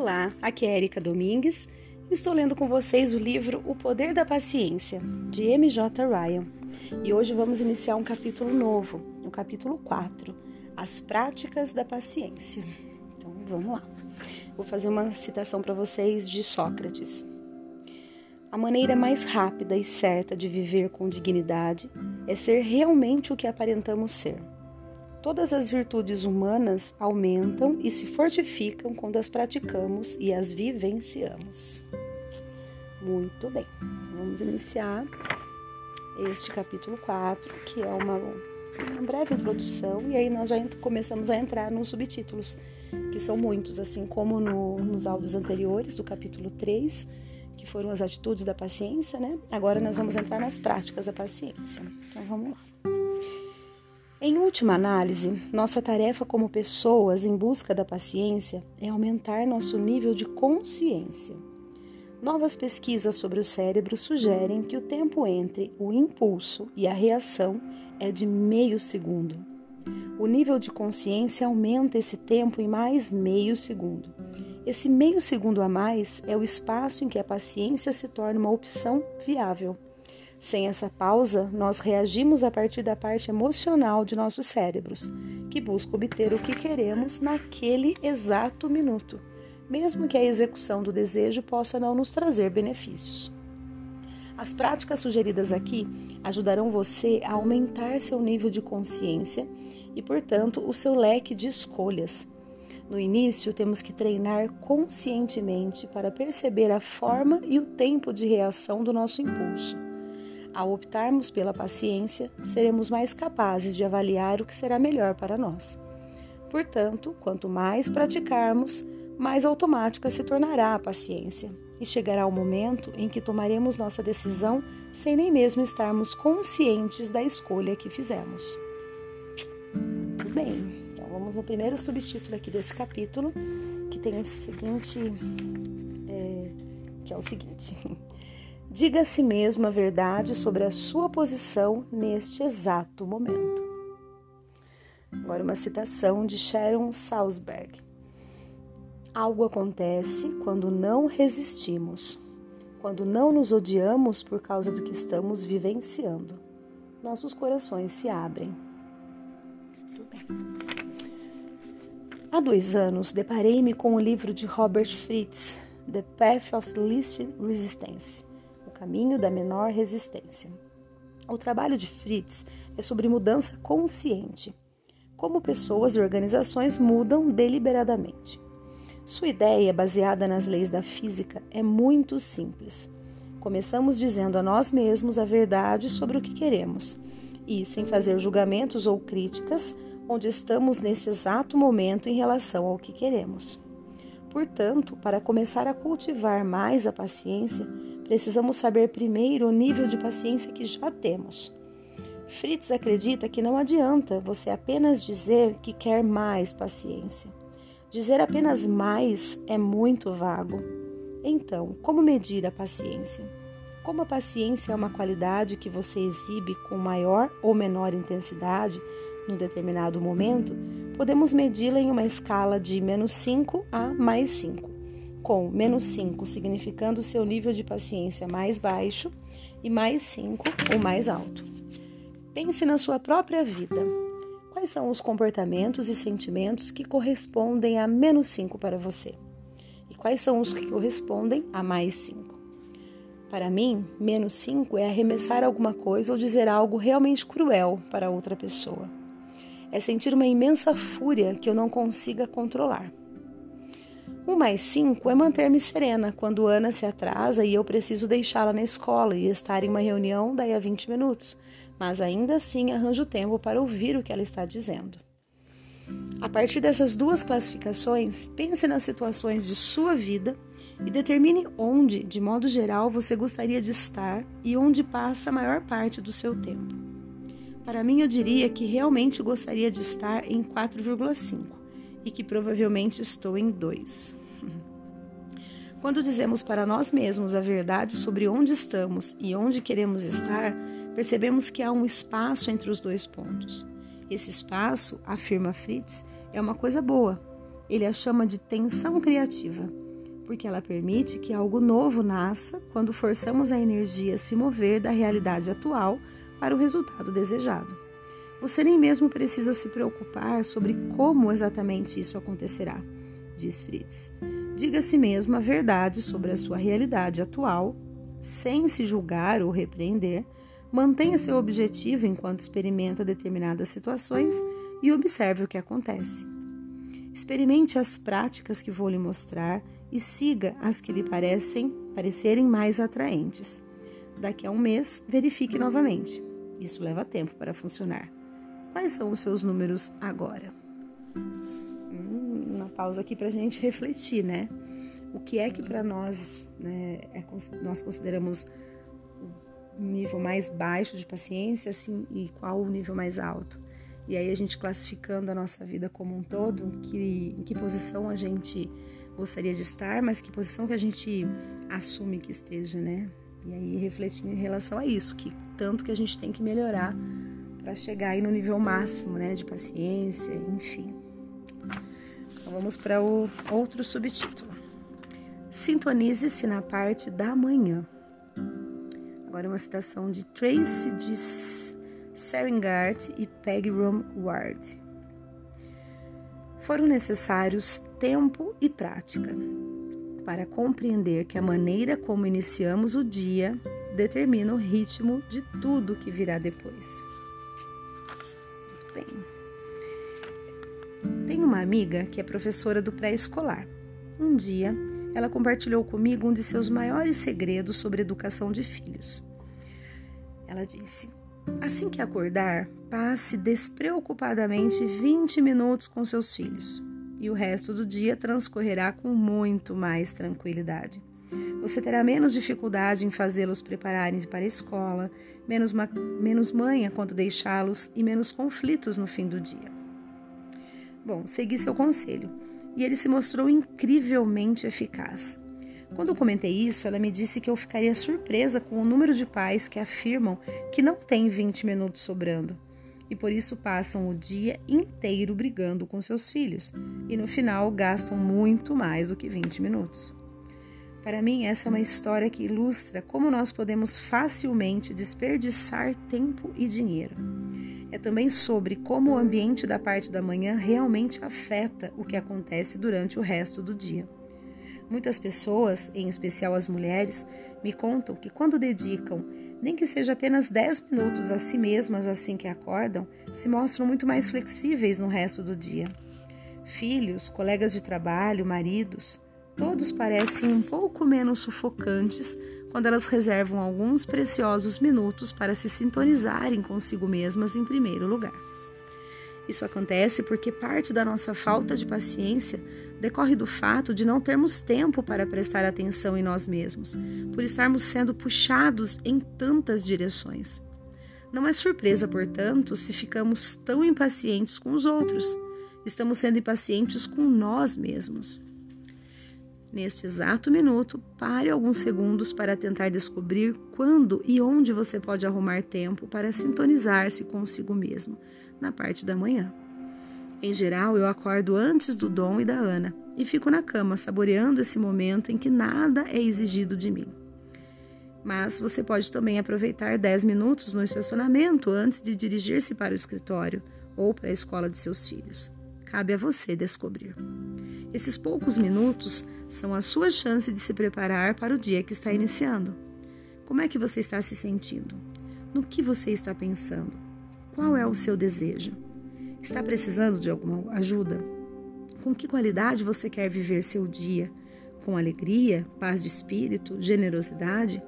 Olá, aqui é Erika Domingues. Estou lendo com vocês o livro O Poder da Paciência, de M.J. Ryan. E hoje vamos iniciar um capítulo novo, o capítulo 4, As Práticas da Paciência. Então vamos lá. Vou fazer uma citação para vocês de Sócrates. A maneira mais rápida e certa de viver com dignidade é ser realmente o que aparentamos ser. Todas as virtudes humanas aumentam e se fortificam quando as praticamos e as vivenciamos. Muito bem, vamos iniciar este capítulo 4, que é uma, uma breve introdução, e aí nós já começamos a entrar nos subtítulos, que são muitos, assim como no, nos áudios anteriores do capítulo 3, que foram as atitudes da paciência, né? Agora nós vamos entrar nas práticas da paciência. Então vamos lá. Em última análise, nossa tarefa como pessoas em busca da paciência é aumentar nosso nível de consciência. Novas pesquisas sobre o cérebro sugerem que o tempo entre o impulso e a reação é de meio segundo. O nível de consciência aumenta esse tempo em mais meio segundo. Esse meio segundo a mais é o espaço em que a paciência se torna uma opção viável. Sem essa pausa, nós reagimos a partir da parte emocional de nossos cérebros, que busca obter o que queremos naquele exato minuto, mesmo que a execução do desejo possa não nos trazer benefícios. As práticas sugeridas aqui ajudarão você a aumentar seu nível de consciência e, portanto, o seu leque de escolhas. No início, temos que treinar conscientemente para perceber a forma e o tempo de reação do nosso impulso. Ao optarmos pela paciência, seremos mais capazes de avaliar o que será melhor para nós. Portanto, quanto mais praticarmos, mais automática se tornará a paciência e chegará o momento em que tomaremos nossa decisão sem nem mesmo estarmos conscientes da escolha que fizemos. Bem, então vamos no primeiro subtítulo aqui desse capítulo, que tem o seguinte, é, que é o seguinte. Diga a si mesmo a verdade sobre a sua posição neste exato momento. Agora, uma citação de Sharon Salzberg. Algo acontece quando não resistimos, quando não nos odiamos por causa do que estamos vivenciando. Nossos corações se abrem. Há dois anos, deparei-me com o livro de Robert Fritz, The Path of Least Resistance caminho da menor resistência. O trabalho de Fritz é sobre mudança consciente, como pessoas e organizações mudam deliberadamente. Sua ideia, baseada nas leis da física, é muito simples. Começamos dizendo a nós mesmos a verdade sobre o que queremos e, sem fazer julgamentos ou críticas, onde estamos nesse exato momento em relação ao que queremos. Portanto, para começar a cultivar mais a paciência, precisamos saber primeiro o nível de paciência que já temos. Fritz acredita que não adianta você apenas dizer que quer mais paciência. Dizer apenas mais é muito vago. Então, como medir a paciência? Como a paciência é uma qualidade que você exibe com maior ou menor intensidade num determinado momento, podemos medi-la em uma escala de menos 5 a mais 5 com menos 5 significando seu nível de paciência mais baixo e mais 5 o mais alto. Pense na sua própria vida. Quais são os comportamentos e sentimentos que correspondem a menos 5 para você? E quais são os que correspondem a mais 5? Para mim, menos 5 é arremessar alguma coisa ou dizer algo realmente cruel para outra pessoa. É sentir uma imensa fúria que eu não consiga controlar. O mais cinco é manter-me serena quando Ana se atrasa e eu preciso deixá-la na escola e estar em uma reunião daí a 20 minutos, mas ainda assim arranjo tempo para ouvir o que ela está dizendo. A partir dessas duas classificações, pense nas situações de sua vida e determine onde, de modo geral, você gostaria de estar e onde passa a maior parte do seu tempo. Para mim, eu diria que realmente gostaria de estar em 4,5 e que provavelmente estou em 2. Quando dizemos para nós mesmos a verdade sobre onde estamos e onde queremos estar, percebemos que há um espaço entre os dois pontos. Esse espaço, afirma Fritz, é uma coisa boa. Ele a chama de tensão criativa. porque ela permite que algo novo nasça quando forçamos a energia a se mover da realidade atual para o resultado desejado. Você nem mesmo precisa se preocupar sobre como exatamente isso acontecerá, diz Fritz. Diga a si mesmo a verdade sobre a sua realidade atual, sem se julgar ou repreender. Mantenha seu objetivo enquanto experimenta determinadas situações e observe o que acontece. Experimente as práticas que vou lhe mostrar e siga as que lhe parecem parecerem mais atraentes. Daqui a um mês, verifique novamente. Isso leva tempo para funcionar. Quais são os seus números agora? Hum, uma pausa aqui para a gente refletir, né? O que é que para nós né, é, nós consideramos o nível mais baixo de paciência assim, e qual o nível mais alto? E aí a gente classificando a nossa vida como um todo, que, em que posição a gente gostaria de estar, mas que posição que a gente assume que esteja, né? E aí refletindo em relação a isso, que tanto que a gente tem que melhorar para chegar aí no nível máximo, né, de paciência, enfim. Então vamos para o outro subtítulo. Sintonize-se na parte da manhã. Agora uma citação de Tracy de Seringart e Peg Rom Ward. Foram necessários tempo e prática para compreender que a maneira como iniciamos o dia determina o ritmo de tudo que virá depois. Tenho uma amiga que é professora do pré-escolar. Um dia, ela compartilhou comigo um de seus maiores segredos sobre educação de filhos. Ela disse: Assim que acordar, passe despreocupadamente 20 minutos com seus filhos e o resto do dia transcorrerá com muito mais tranquilidade. Você terá menos dificuldade em fazê-los prepararem para a escola, menos, menos manha quando deixá-los e menos conflitos no fim do dia. Bom, segui seu conselho e ele se mostrou incrivelmente eficaz. Quando comentei isso, ela me disse que eu ficaria surpresa com o número de pais que afirmam que não tem 20 minutos sobrando e por isso passam o dia inteiro brigando com seus filhos e no final gastam muito mais do que 20 minutos. Para mim, essa é uma história que ilustra como nós podemos facilmente desperdiçar tempo e dinheiro. É também sobre como o ambiente da parte da manhã realmente afeta o que acontece durante o resto do dia. Muitas pessoas, em especial as mulheres, me contam que quando dedicam nem que seja apenas 10 minutos a si mesmas assim que acordam, se mostram muito mais flexíveis no resto do dia. Filhos, colegas de trabalho, maridos, todos parecem um pouco menos sufocantes quando elas reservam alguns preciosos minutos para se sintonizarem consigo mesmas em primeiro lugar. Isso acontece porque parte da nossa falta de paciência decorre do fato de não termos tempo para prestar atenção em nós mesmos, por estarmos sendo puxados em tantas direções. Não é surpresa, portanto, se ficamos tão impacientes com os outros. Estamos sendo impacientes com nós mesmos. Neste exato minuto, pare alguns segundos para tentar descobrir quando e onde você pode arrumar tempo para sintonizar-se consigo mesmo, na parte da manhã. Em geral, eu acordo antes do Dom e da Ana e fico na cama saboreando esse momento em que nada é exigido de mim. Mas você pode também aproveitar 10 minutos no estacionamento antes de dirigir-se para o escritório ou para a escola de seus filhos. Cabe a você descobrir. Esses poucos minutos são a sua chance de se preparar para o dia que está iniciando. Como é que você está se sentindo? No que você está pensando? Qual é o seu desejo? Está precisando de alguma ajuda? Com que qualidade você quer viver seu dia? Com alegria, paz de espírito, generosidade?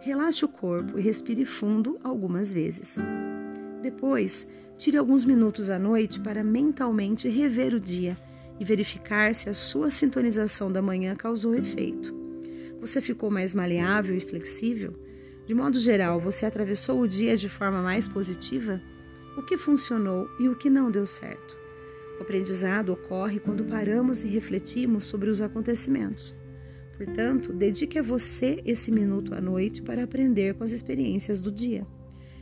Relaxe o corpo e respire fundo algumas vezes. Depois, tire alguns minutos à noite para mentalmente rever o dia e verificar se a sua sintonização da manhã causou efeito. Você ficou mais maleável e flexível? De modo geral, você atravessou o dia de forma mais positiva? o que funcionou e o que não deu certo. O aprendizado ocorre quando paramos e refletimos sobre os acontecimentos. Portanto, dedique a você esse minuto à noite para aprender com as experiências do dia.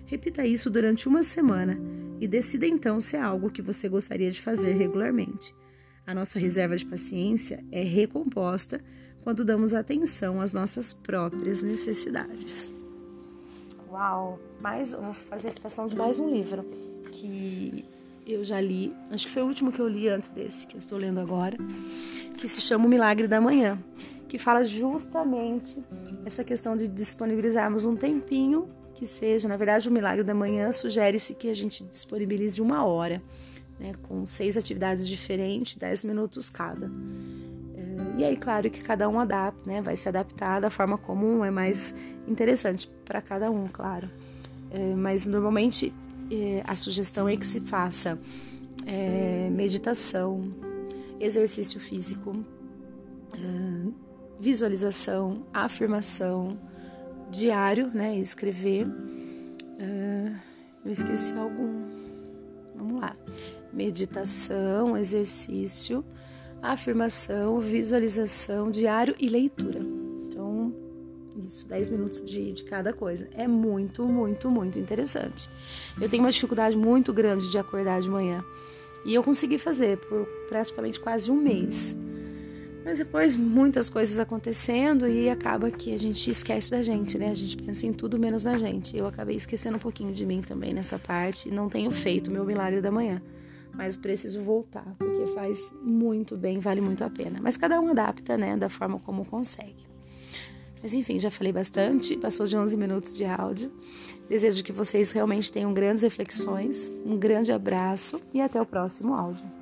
Repita isso durante uma semana e decida então se é algo que você gostaria de fazer regularmente. A nossa reserva de paciência é recomposta quando damos atenção às nossas próprias necessidades. Uau! Mais, vou fazer a citação de mais um livro que eu já li, acho que foi o último que eu li antes desse, que eu estou lendo agora, que se chama O Milagre da Manhã, que fala justamente essa questão de disponibilizarmos um tempinho que seja, na verdade, o Milagre da Manhã sugere-se que a gente disponibilize uma hora, né, com seis atividades diferentes, dez minutos cada. É, e aí, claro que cada um adapta, né, vai se adaptar da forma como é mais interessante para cada um, claro. É, mas normalmente é, a sugestão é que se faça meditação, exercício físico, visualização, afirmação, diário, né? Escrever. Eu esqueci algum. Meditação, exercício, afirmação, visualização, diário e leitura. Então, isso, 10 minutos de, de cada coisa. É muito, muito, muito interessante. Eu tenho uma dificuldade muito grande de acordar de manhã. E eu consegui fazer por praticamente quase um mês. Mas depois muitas coisas acontecendo e acaba que a gente esquece da gente, né? A gente pensa em tudo menos na gente. Eu acabei esquecendo um pouquinho de mim também nessa parte. Não tenho feito o meu milagre da manhã. Mas preciso voltar, porque faz muito bem, vale muito a pena. Mas cada um adapta, né, da forma como consegue. Mas enfim, já falei bastante, passou de 11 minutos de áudio. Desejo que vocês realmente tenham grandes reflexões. Um grande abraço e até o próximo áudio.